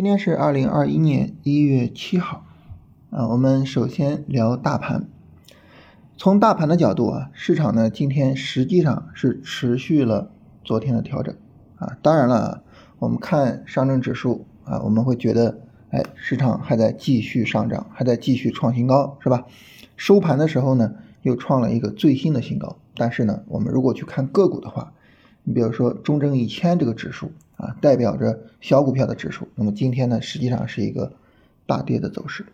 今天是二零二一年一月七号，啊，我们首先聊大盘。从大盘的角度啊，市场呢今天实际上是持续了昨天的调整啊。当然了，我们看上证指数啊，我们会觉得，哎，市场还在继续上涨，还在继续创新高，是吧？收盘的时候呢，又创了一个最新的新高。但是呢，我们如果去看个股的话，你比如说中证一千这个指数。啊，代表着小股票的指数。那么今天呢，实际上是一个大跌的走势。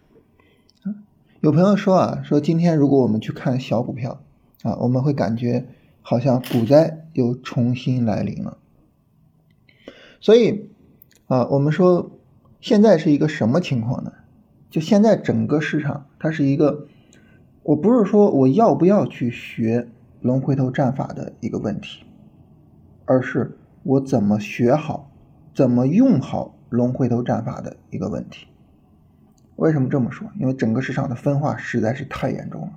有朋友说啊，说今天如果我们去看小股票啊，我们会感觉好像股灾又重新来临了。所以啊，我们说现在是一个什么情况呢？就现在整个市场，它是一个，我不是说我要不要去学龙回头战法的一个问题，而是。我怎么学好，怎么用好龙回头战法的一个问题？为什么这么说？因为整个市场的分化实在是太严重了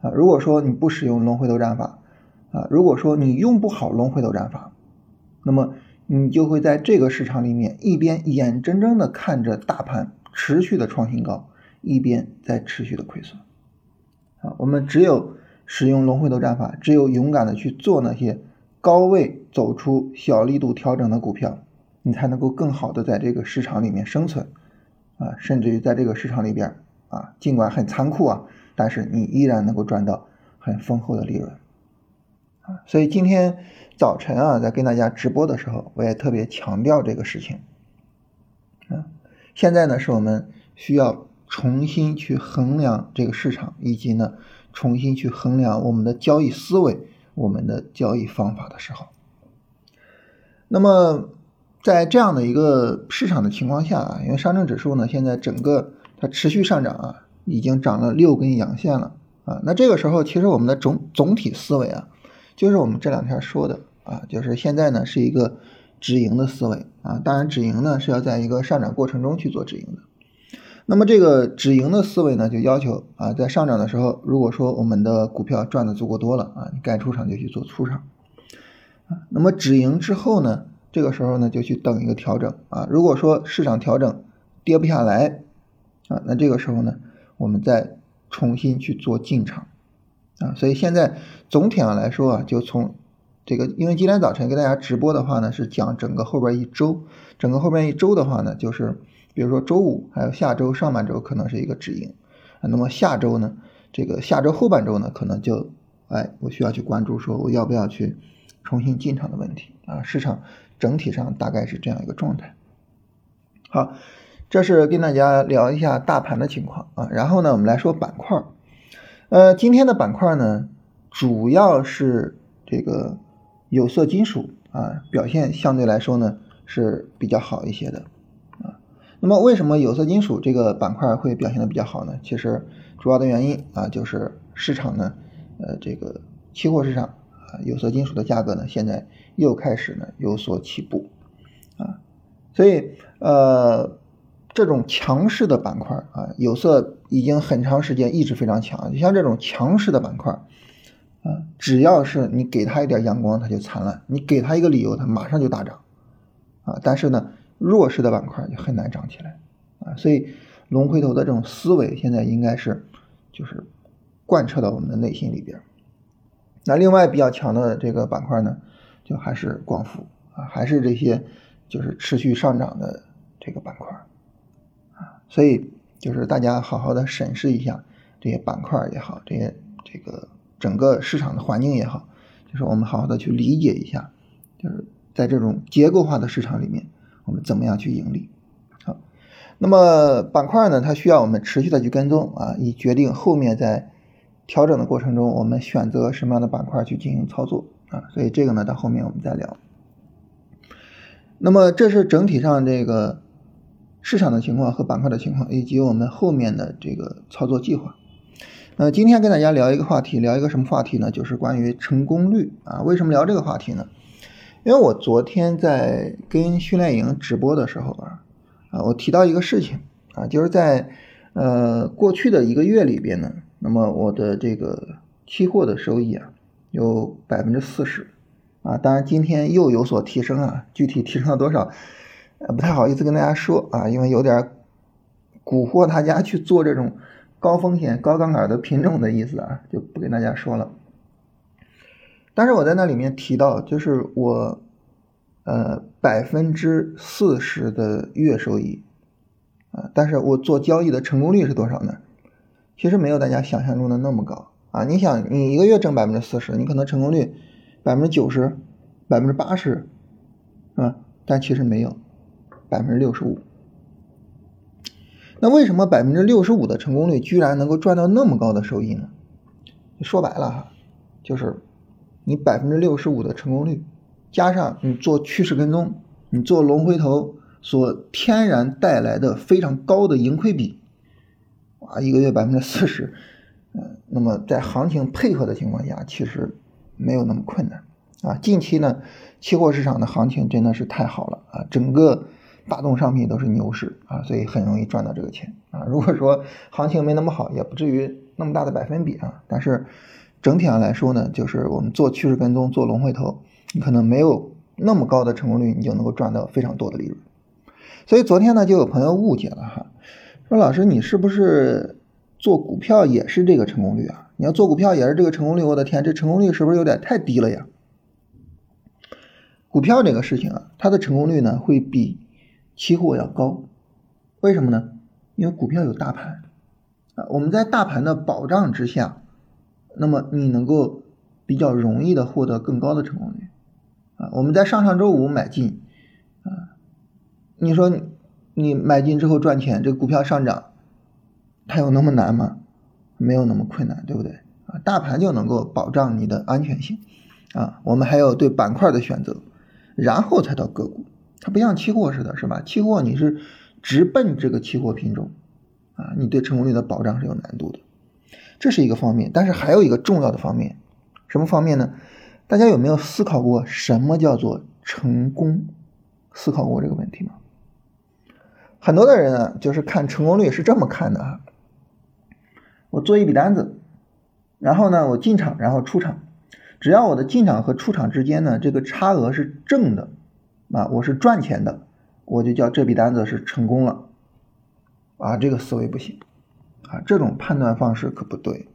啊！如果说你不使用龙回头战法啊，如果说你用不好龙回头战法，那么你就会在这个市场里面一边眼睁睁的看着大盘持续的创新高，一边在持续的亏损啊！我们只有使用龙回头战法，只有勇敢的去做那些。高位走出小力度调整的股票，你才能够更好的在这个市场里面生存，啊，甚至于在这个市场里边，啊，尽管很残酷啊，但是你依然能够赚到很丰厚的利润，啊，所以今天早晨啊，在跟大家直播的时候，我也特别强调这个事情，啊，现在呢是我们需要重新去衡量这个市场，以及呢重新去衡量我们的交易思维。我们的交易方法的时候，那么在这样的一个市场的情况下啊，因为上证指数呢现在整个它持续上涨啊，已经涨了六根阳线了啊，那这个时候其实我们的总总体思维啊，就是我们这两天说的啊，就是现在呢是一个止盈的思维啊，当然止盈呢是要在一个上涨过程中去做止盈的。那么这个止盈的思维呢，就要求啊，在上涨的时候，如果说我们的股票赚的足够多了啊，你该出场就去做出场。那么止盈之后呢，这个时候呢就去等一个调整啊。如果说市场调整跌不下来啊，那这个时候呢，我们再重新去做进场啊。所以现在总体上来说啊，就从这个，因为今天早晨给大家直播的话呢，是讲整个后边一周，整个后边一周的话呢，就是。比如说周五还有下周上半周可能是一个止盈，那么下周呢？这个下周后半周呢，可能就哎，我需要去关注说我要不要去重新进场的问题啊。市场整体上大概是这样一个状态。好，这是跟大家聊一下大盘的情况啊。然后呢，我们来说板块儿。呃，今天的板块呢，主要是这个有色金属啊，表现相对来说呢是比较好一些的啊。那么为什么有色金属这个板块会表现的比较好呢？其实主要的原因啊，就是市场呢，呃，这个期货市场有色金属的价格呢，现在又开始呢有所起步啊，所以呃，这种强势的板块啊，有色已经很长时间一直非常强，就像这种强势的板块啊，只要是你给它一点阳光，它就灿烂；你给它一个理由，它马上就大涨啊。但是呢。弱势的板块就很难涨起来啊，所以龙回头的这种思维现在应该是就是贯彻到我们的内心里边。那另外比较强的这个板块呢，就还是光伏啊，还是这些就是持续上涨的这个板块啊，所以就是大家好好的审视一下这些板块也好，这些这个整个市场的环境也好，就是我们好好的去理解一下，就是在这种结构化的市场里面。我们怎么样去盈利？好，那么板块呢？它需要我们持续的去跟踪啊，以决定后面在调整的过程中，我们选择什么样的板块去进行操作啊。所以这个呢，到后面我们再聊。那么这是整体上这个市场的情况和板块的情况，以及我们后面的这个操作计划。呃，今天跟大家聊一个话题，聊一个什么话题呢？就是关于成功率啊。为什么聊这个话题呢？因为我昨天在跟训练营直播的时候啊，啊，我提到一个事情啊，就是在呃过去的一个月里边呢，那么我的这个期货的收益啊有百分之四十啊，当然今天又有所提升啊，具体提升了多少，呃不太好意思跟大家说啊，因为有点蛊惑大家去做这种高风险高杠杆的品种的意思啊，就不跟大家说了。但是我在那里面提到，就是我呃百分之四十的月收益啊，但是我做交易的成功率是多少呢？其实没有大家想象中的那么高啊！你想，你一个月挣百分之四十，你可能成功率百分之九十、百分之八十，啊，但其实没有百分之六十五。那为什么百分之六十五的成功率居然能够赚到那么高的收益呢？说白了哈，就是你百分之六十五的成功率，加上你做趋势跟踪，你做龙回头所天然带来的非常高的盈亏比。啊，一个月百分之四十，嗯，那么在行情配合的情况下，其实没有那么困难啊。近期呢，期货市场的行情真的是太好了啊，整个大宗商品都是牛市啊，所以很容易赚到这个钱啊。如果说行情没那么好，也不至于那么大的百分比啊。但是整体上来说呢，就是我们做趋势跟踪、做龙回头，你可能没有那么高的成功率，你就能够赚到非常多的利润。所以昨天呢，就有朋友误解了哈。说老师，你是不是做股票也是这个成功率啊？你要做股票也是这个成功率，我的天，这成功率是不是有点太低了呀？股票这个事情啊，它的成功率呢会比期货要高，为什么呢？因为股票有大盘啊，我们在大盘的保障之下，那么你能够比较容易的获得更高的成功率啊。我们在上上周五买进啊，你说你。买进之后赚钱，这股票上涨，它有那么难吗？没有那么困难，对不对？啊，大盘就能够保障你的安全性，啊，我们还有对板块的选择，然后才到个股。它不像期货似的，是吧？期货你是直奔这个期货品种，啊，你对成功率的保障是有难度的，这是一个方面。但是还有一个重要的方面，什么方面呢？大家有没有思考过什么叫做成功？思考过这个问题吗？很多的人啊，就是看成功率是这么看的啊。我做一笔单子，然后呢，我进场，然后出场，只要我的进场和出场之间呢，这个差额是正的，啊，我是赚钱的，我就叫这笔单子是成功了。啊，这个思维不行，啊，这种判断方式可不对。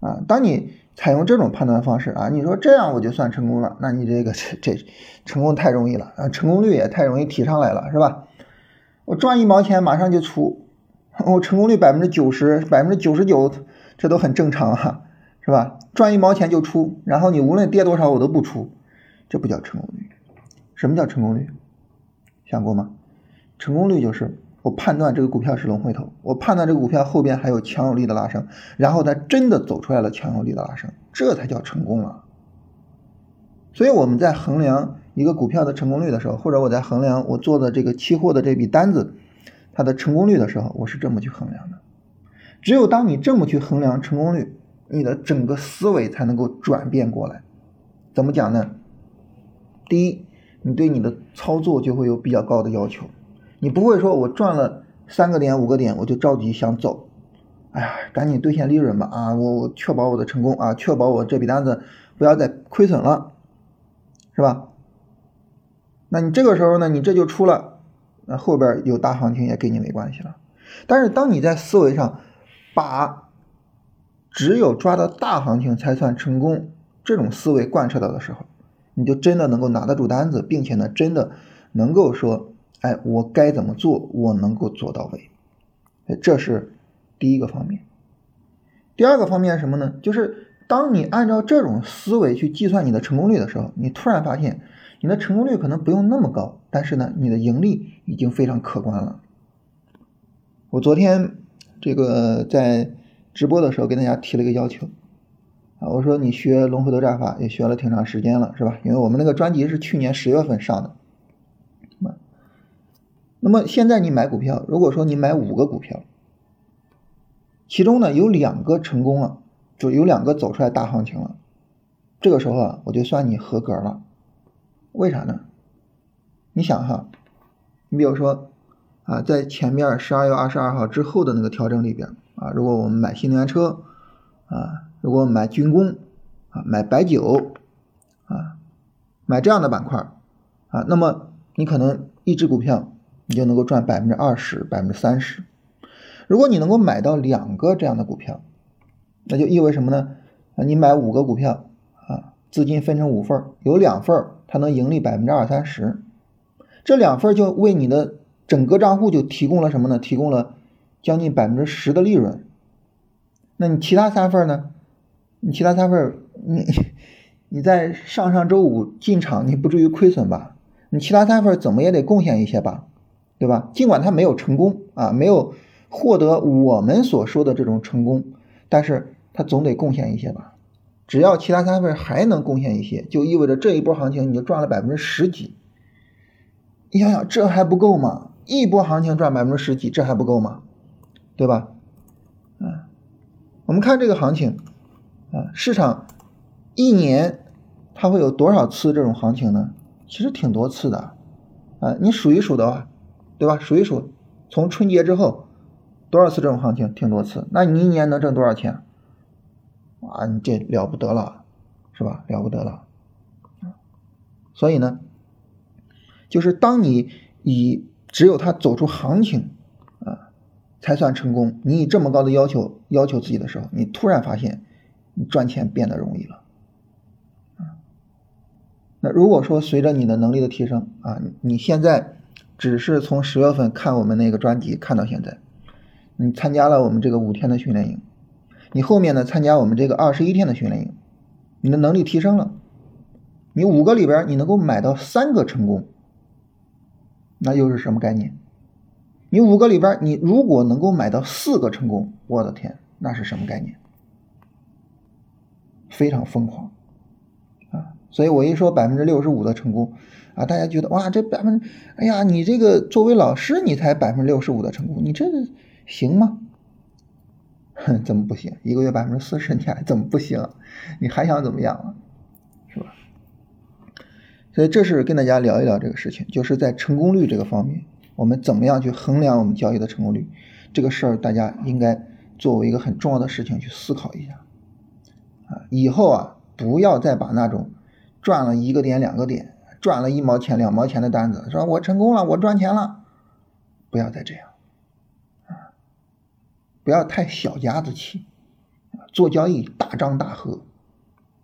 啊，当你采用这种判断方式啊，你说这样我就算成功了，那你这个这这成功太容易了啊，成功率也太容易提上来了，是吧？我赚一毛钱马上就出，我成功率百分之九十、百分之九十九，这都很正常啊，是吧？赚一毛钱就出，然后你无论跌多少我都不出，这不叫成功率。什么叫成功率？想过吗？成功率就是我判断这个股票是龙回头，我判断这个股票后边还有强有力的拉升，然后它真的走出来了强有力的拉升，这才叫成功了。所以我们在衡量。一个股票的成功率的时候，或者我在衡量我做的这个期货的这笔单子它的成功率的时候，我是这么去衡量的。只有当你这么去衡量成功率，你的整个思维才能够转变过来。怎么讲呢？第一，你对你的操作就会有比较高的要求，你不会说我赚了三个点、五个点我就着急想走，哎呀，赶紧兑现利润吧啊！我我确保我的成功啊，确保我这笔单子不要再亏损了，是吧？那你这个时候呢，你这就出了，那后边有大行情也跟你没关系了。但是当你在思维上把只有抓到大行情才算成功这种思维贯彻到的时候，你就真的能够拿得住单子，并且呢，真的能够说，哎，我该怎么做，我能够做到位。这是第一个方面。第二个方面是什么呢？就是当你按照这种思维去计算你的成功率的时候，你突然发现。你的成功率可能不用那么高，但是呢，你的盈利已经非常可观了。我昨天这个在直播的时候跟大家提了一个要求啊，我说你学龙回头战法也学了挺长时间了，是吧？因为我们那个专辑是去年十月份上的。那么现在你买股票，如果说你买五个股票，其中呢有两个成功了，就有两个走出来大行情了，这个时候啊，我就算你合格了。为啥呢？你想哈，你比如说啊，在前面十二月二十二号之后的那个调整里边啊，如果我们买新能源车啊，如果买军工啊，买白酒啊，买这样的板块啊，那么你可能一只股票你就能够赚百分之二十、百分之三十。如果你能够买到两个这样的股票，那就意味什么呢？啊，你买五个股票啊，资金分成五份有两份它能盈利百分之二三十，这两份就为你的整个账户就提供了什么呢？提供了将近百分之十的利润。那你其他三份呢？你其他三份，你你在上上周五进场，你不至于亏损吧？你其他三份怎么也得贡献一些吧，对吧？尽管它没有成功啊，没有。获得我们所说的这种成功，但是它总得贡献一些吧？只要其他三份还能贡献一些，就意味着这一波行情你就赚了百分之十几。你想想，这还不够吗？一波行情赚百分之十几，这还不够吗？对吧？嗯，我们看这个行情啊，市场一年它会有多少次这种行情呢？其实挺多次的啊，你数一数的话，对吧？数一数，从春节之后。多少次这种行情？挺多次。那你一年能挣多少钱？啊，你这了不得了，是吧？了不得了。所以呢，就是当你以只有他走出行情啊，才算成功。你以这么高的要求要求自己的时候，你突然发现你赚钱变得容易了。那如果说随着你的能力的提升啊，你现在只是从十月份看我们那个专辑看到现在。你参加了我们这个五天的训练营，你后面呢参加我们这个二十一天的训练营，你的能力提升了，你五个里边你能够买到三个成功，那又是什么概念？你五个里边你如果能够买到四个成功，我的天，那是什么概念？非常疯狂啊！所以我一说百分之六十五的成功啊，大家觉得哇，这百分，哎呀，你这个作为老师你才百分之六十五的成功，你这。行吗？哼，怎么不行？一个月百分之四十，你还怎么不行？你还想怎么样啊？是吧？所以这是跟大家聊一聊这个事情，就是在成功率这个方面，我们怎么样去衡量我们交易的成功率？这个事儿大家应该作为一个很重要的事情去思考一下啊！以后啊，不要再把那种赚了一个点、两个点，赚了一毛钱、两毛钱的单子，说我成功了，我赚钱了，不要再这样。不要太小家子气，做交易大张大合，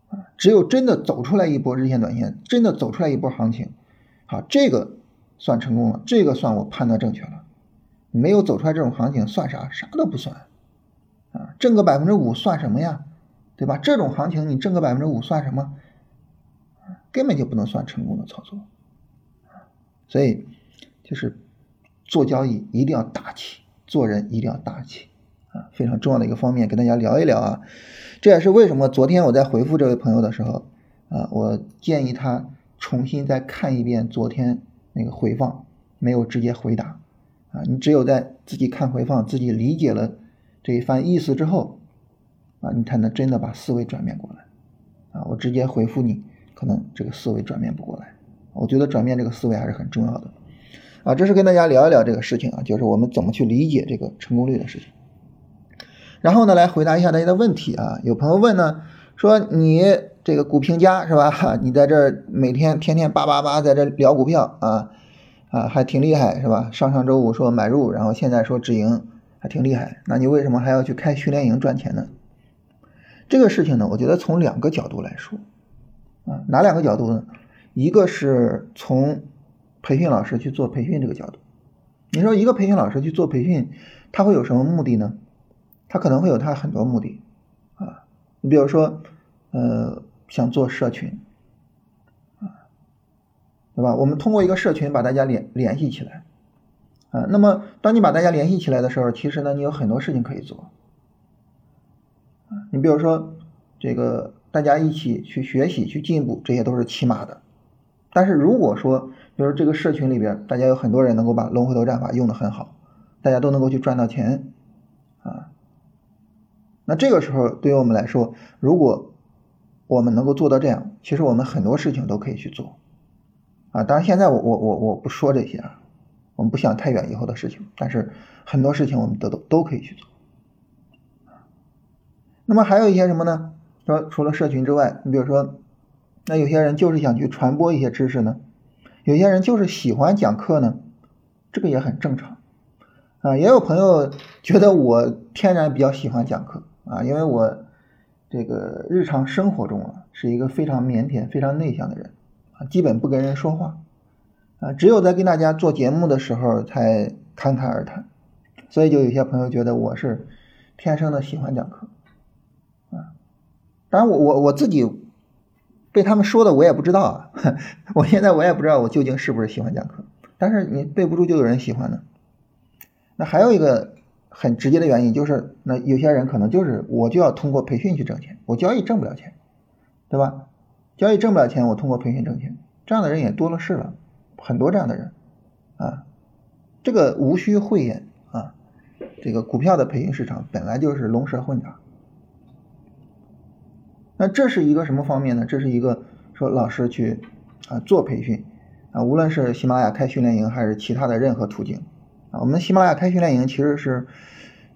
啊，只有真的走出来一波日线、短线，真的走出来一波行情，好，这个算成功了，这个算我判断正确了。没有走出来这种行情算啥？啥都不算，啊，挣个百分之五算什么呀？对吧？这种行情你挣个百分之五算什么？根本就不能算成功的操作，所以就是做交易一定要大气，做人一定要大气。啊，非常重要的一个方面，跟大家聊一聊啊。这也是为什么昨天我在回复这位朋友的时候，啊，我建议他重新再看一遍昨天那个回放，没有直接回答。啊，你只有在自己看回放，自己理解了这一番意思之后，啊，你才能真的把思维转变过来。啊，我直接回复你，可能这个思维转变不过来。我觉得转变这个思维还是很重要的。啊，这是跟大家聊一聊这个事情啊，就是我们怎么去理解这个成功率的事情。然后呢，来回答一下大家的问题啊。有朋友问呢，说你这个股评家是吧？你在这每天天天叭叭叭在这聊股票啊啊，还挺厉害是吧？上上周五说买入，然后现在说止盈，还挺厉害。那你为什么还要去开训练营赚钱呢？这个事情呢，我觉得从两个角度来说啊，哪两个角度呢？一个是从培训老师去做培训这个角度。你说一个培训老师去做培训，他会有什么目的呢？他可能会有他很多目的，啊，你比如说，呃，想做社群，啊，对吧？我们通过一个社群把大家联联系起来，啊，那么当你把大家联系起来的时候，其实呢，你有很多事情可以做，你比如说这个大家一起去学习去进步，这些都是起码的。但是如果说，比如这个社群里边，大家有很多人能够把龙回头战法用的很好，大家都能够去赚到钱，那这个时候，对于我们来说，如果我们能够做到这样，其实我们很多事情都可以去做，啊，当然现在我我我我不说这些啊，我们不想太远以后的事情，但是很多事情我们都都都可以去做。那么还有一些什么呢？说除了社群之外，你比如说，那有些人就是想去传播一些知识呢，有些人就是喜欢讲课呢，这个也很正常啊。也有朋友觉得我天然比较喜欢讲课啊，因为我这个日常生活中啊是一个非常腼腆、非常内向的人啊，基本不跟人说话啊，只有在跟大家做节目的时候才侃侃而谈。所以就有些朋友觉得我是天生的喜欢讲课啊，当然我我我自己。被他们说的我也不知道啊，我现在我也不知道我究竟是不是喜欢讲课，但是你背不住就有人喜欢呢。那还有一个很直接的原因就是，那有些人可能就是我就要通过培训去挣钱，我交易挣不了钱，对吧？交易挣不了钱，我通过培训挣钱，这样的人也多了是了，很多这样的人啊，这个无需讳言啊，这个股票的培训市场本来就是龙蛇混杂。那这是一个什么方面呢？这是一个说老师去啊做培训啊，无论是喜马拉雅开训练营还是其他的任何途径啊，我们喜马拉雅开训练营其实是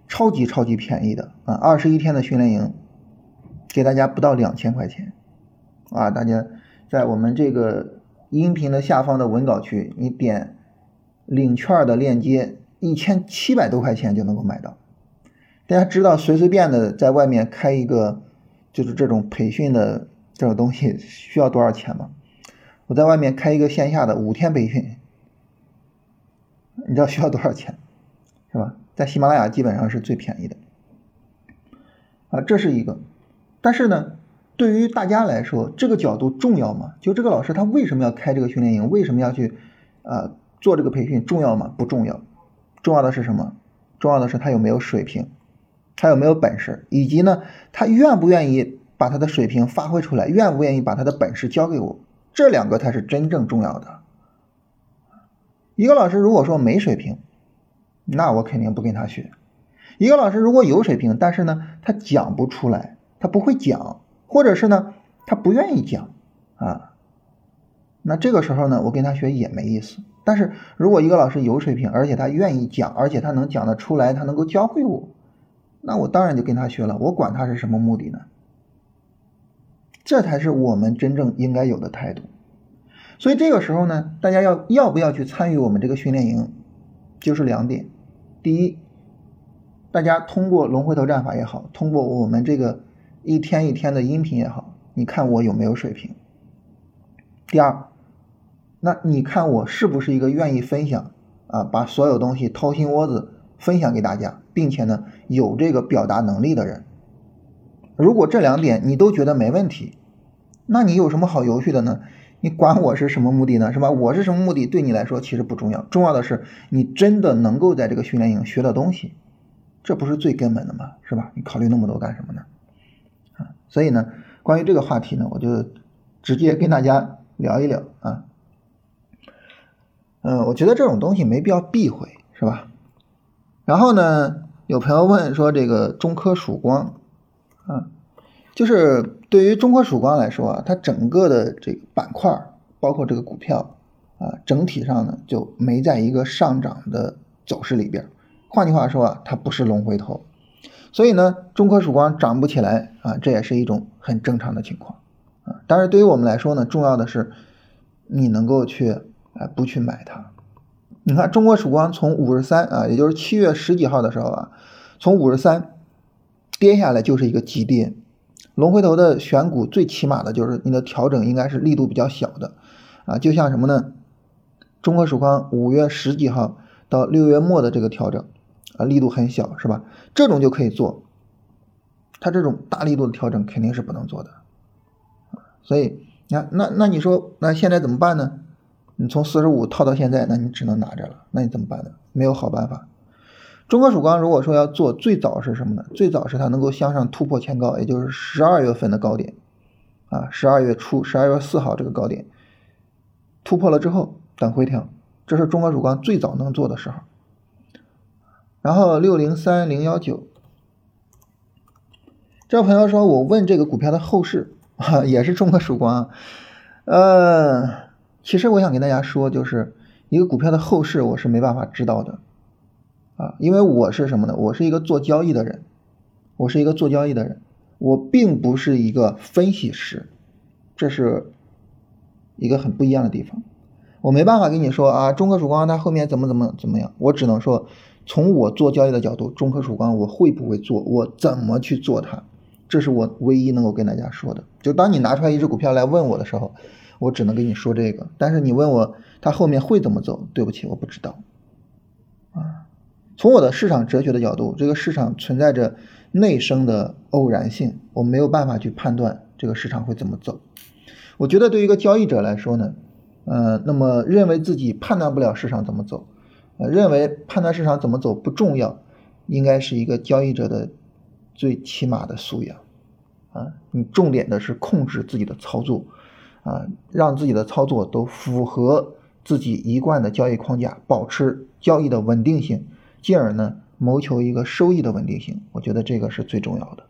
超级超级便宜的啊，二十一天的训练营给大家不到两千块钱啊，大家在我们这个音频的下方的文稿区，你点领券的链接，一千七百多块钱就能够买到。大家知道随随便的在外面开一个。就是这种培训的这种东西需要多少钱吗？我在外面开一个线下的五天培训，你知道需要多少钱，是吧？在喜马拉雅基本上是最便宜的，啊，这是一个。但是呢，对于大家来说，这个角度重要吗？就这个老师他为什么要开这个训练营？为什么要去啊做这个培训？重要吗？不重要。重要的是什么？重要的是他有没有水平。他有没有本事，以及呢，他愿不愿意把他的水平发挥出来，愿不愿意把他的本事教给我，这两个才是真正重要的。一个老师如果说没水平，那我肯定不跟他学。一个老师如果有水平，但是呢，他讲不出来，他不会讲，或者是呢，他不愿意讲啊，那这个时候呢，我跟他学也没意思。但是如果一个老师有水平，而且他愿意讲，而且他能讲得出来，他能够教会我。那我当然就跟他学了，我管他是什么目的呢？这才是我们真正应该有的态度。所以这个时候呢，大家要要不要去参与我们这个训练营，就是两点：第一，大家通过龙回头战法也好，通过我们这个一天一天的音频也好，你看我有没有水平；第二，那你看我是不是一个愿意分享啊，把所有东西掏心窝子。分享给大家，并且呢有这个表达能力的人，如果这两点你都觉得没问题，那你有什么好犹豫的呢？你管我是什么目的呢？是吧？我是什么目的对你来说其实不重要，重要的是你真的能够在这个训练营学到东西，这不是最根本的吗？是吧？你考虑那么多干什么呢？啊，所以呢，关于这个话题呢，我就直接跟大家聊一聊啊。嗯，我觉得这种东西没必要避讳，是吧？然后呢，有朋友问说，这个中科曙光，啊，就是对于中科曙光来说啊，它整个的这个板块，包括这个股票啊，整体上呢就没在一个上涨的走势里边。换句话说啊，它不是龙回头，所以呢，中科曙光涨不起来啊，这也是一种很正常的情况啊。但是对于我们来说呢，重要的是你能够去啊，不去买它。你看，中国曙光从五十三啊，也就是七月十几号的时候啊，从五十三跌下来就是一个急跌。龙回头的选股最起码的就是你的调整应该是力度比较小的啊，就像什么呢？中国曙光五月十几号到六月末的这个调整啊，力度很小，是吧？这种就可以做，它这种大力度的调整肯定是不能做的所以你看，那那你说，那现在怎么办呢？你从四十五套到现在，那你只能拿着了。那你怎么办呢？没有好办法。中国曙光如果说要做，最早是什么呢？最早是它能够向上突破前高，也就是十二月份的高点啊，十二月初，十二月四号这个高点突破了之后，等回调，这是中国曙光最早能做的时候。然后六零三零幺九，这位朋友说我问这个股票的后市啊，也是中国曙光，啊呃。其实我想跟大家说，就是一个股票的后市，我是没办法知道的，啊，因为我是什么呢？我是一个做交易的人，我是一个做交易的人，我并不是一个分析师，这是一个很不一样的地方。我没办法跟你说啊，中科曙光它后面怎么怎么怎么样，我只能说从我做交易的角度，中科曙光我会不会做，我怎么去做它，这是我唯一能够跟大家说的。就当你拿出来一只股票来问我的时候，我只能跟你说这个。但是你问我它后面会怎么走，对不起，我不知道。从我的市场哲学的角度，这个市场存在着内生的偶然性，我没有办法去判断这个市场会怎么走。我觉得对于一个交易者来说呢。呃，那么认为自己判断不了市场怎么走，呃，认为判断市场怎么走不重要，应该是一个交易者的最起码的素养啊。你重点的是控制自己的操作啊，让自己的操作都符合自己一贯的交易框架，保持交易的稳定性，进而呢谋求一个收益的稳定性。我觉得这个是最重要的。